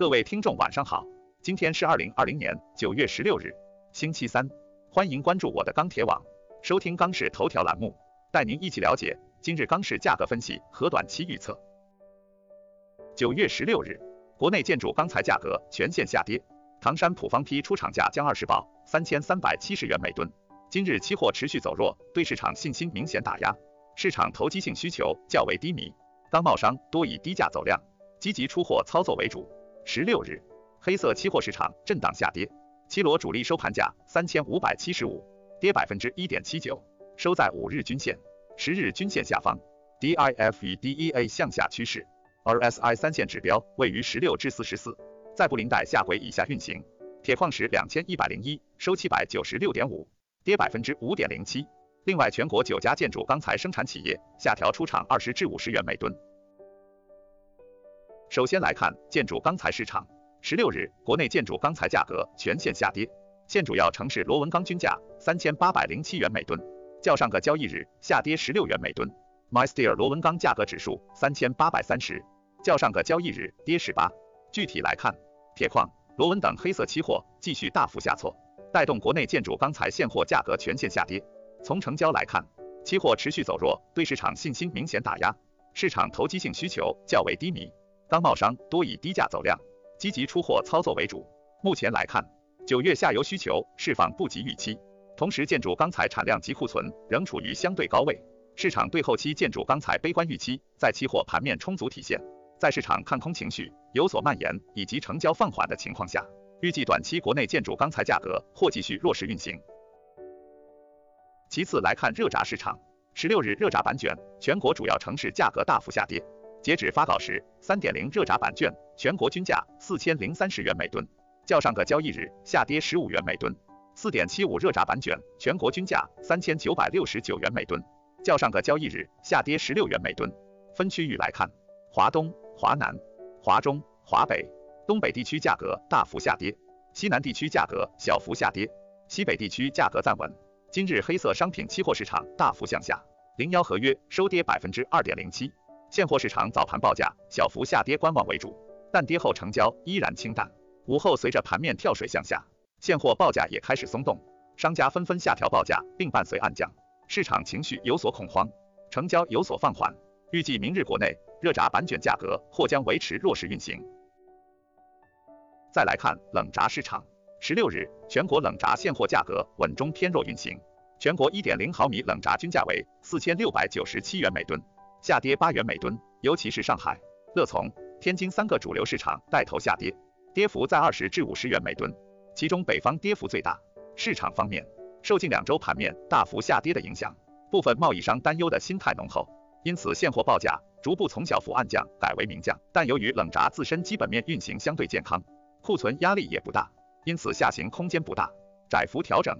各位听众晚上好，今天是二零二零年九月十六日，星期三，欢迎关注我的钢铁网，收听钢市头条栏目，带您一起了解今日钢市价格分析和短期预测。九月十六日，国内建筑钢材价格全线下跌，唐山普方坯出厂价将二十报三千三百七十元每吨。今日期货持续走弱，对市场信心明显打压，市场投机性需求较为低迷，钢贸商多以低价走量，积极出货操作为主。十六日，黑色期货市场震荡下跌，七罗主力收盘价三千五百七十五，跌百分之一点七九，收在五日均线、十日均线下方，DIF 与 DEA 向下趋势，RSI 三线指标位于十六至四十四，在布林带下轨以下运行。铁矿石两千一百零一，收七百九十六点五。跌百分之五点零七。另外，全国九家建筑钢材生产企业下调出厂二十至五十元每吨。首先来看建筑钢材市场，十六日国内建筑钢材价格全线下跌，现主要城市螺纹钢均价三千八百零七元每吨，较上个交易日下跌十六元每吨。MySteel 螺纹钢价格指数三千八百三十，较上个交易日跌十八。具体来看，铁矿、螺纹等黑色期货继续大幅下挫。带动国内建筑钢材现货价格全线下跌。从成交来看，期货持续走弱，对市场信心明显打压，市场投机性需求较为低迷，钢贸商多以低价走量，积极出货操作为主。目前来看，九月下游需求释放不及预期，同时建筑钢材产量及库存仍处于相对高位，市场对后期建筑钢材悲观预期在期货盘面充足体现，在市场看空情绪有所蔓延以及成交放缓的情况下。预计短期国内建筑钢材价格或继续弱势运行。其次来看热轧市场，十六日热轧板卷全国主要城市价格大幅下跌，截止发稿时，三点零热轧板卷全国均价四千零三十元每吨，较上个交易日下跌十五元每吨；四点七五热轧板卷全国均价三千九百六十九元每吨，较上个交易日下跌十六元每吨。分区域来看，华东、华南、华中、华北。东北地区价格大幅下跌，西南地区价格小幅下跌，西北地区价格暂稳。今日黑色商品期货市场大幅向下，零幺合约收跌百分之二点零七。现货市场早盘报价小幅下跌，观望为主，但跌后成交依然清淡。午后随着盘面跳水向下，现货报价也开始松动，商家纷纷下调报价，并伴随暗降，市场情绪有所恐慌，成交有所放缓。预计明日国内热轧板卷价格或将维持弱势运行。再来看冷轧市场，十六日全国冷轧现货价格稳中偏弱运行，全国一点零毫米冷轧均价为四千六百九十七元每吨，下跌八元每吨，尤其是上海、乐从、天津三个主流市场带头下跌，跌幅在二十至五十元每吨，其中北方跌幅最大。市场方面，受近两周盘面大幅下跌的影响，部分贸易商担忧的心态浓厚，因此现货报价逐步从小幅暗降改为明降，但由于冷轧自身基本面运行相对健康。库存压力也不大，因此下行空间不大，窄幅调整。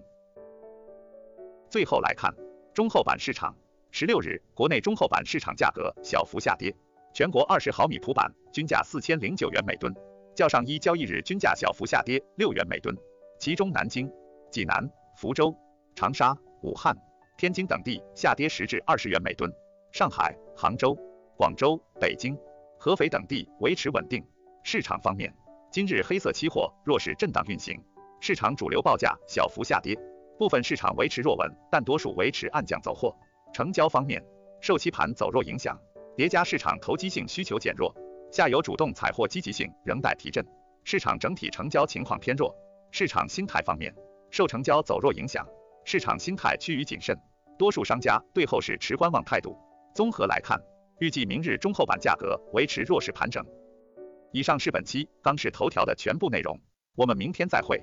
最后来看中厚板市场，十六日国内中厚板市场价格小幅下跌，全国二十毫米普板均价四千零九元每吨，较上一交易日均价小幅下跌六元每吨，其中南京、济南、福州、长沙、武汉、天津等地下跌十至二十元每吨，上海、杭州、广州、北京、合肥等地维持稳定。市场方面。今日黑色期货弱势震荡运行，市场主流报价小幅下跌，部分市场维持弱稳，但多数维持暗降走货。成交方面，受期盘走弱影响，叠加市场投机性需求减弱，下游主动采货积极性仍待提振，市场整体成交情况偏弱。市场心态方面，受成交走弱影响，市场心态趋于谨慎，多数商家对后市持观望态度。综合来看，预计明日中厚板价格维持弱势盘整。以上是本期钢市头条的全部内容，我们明天再会。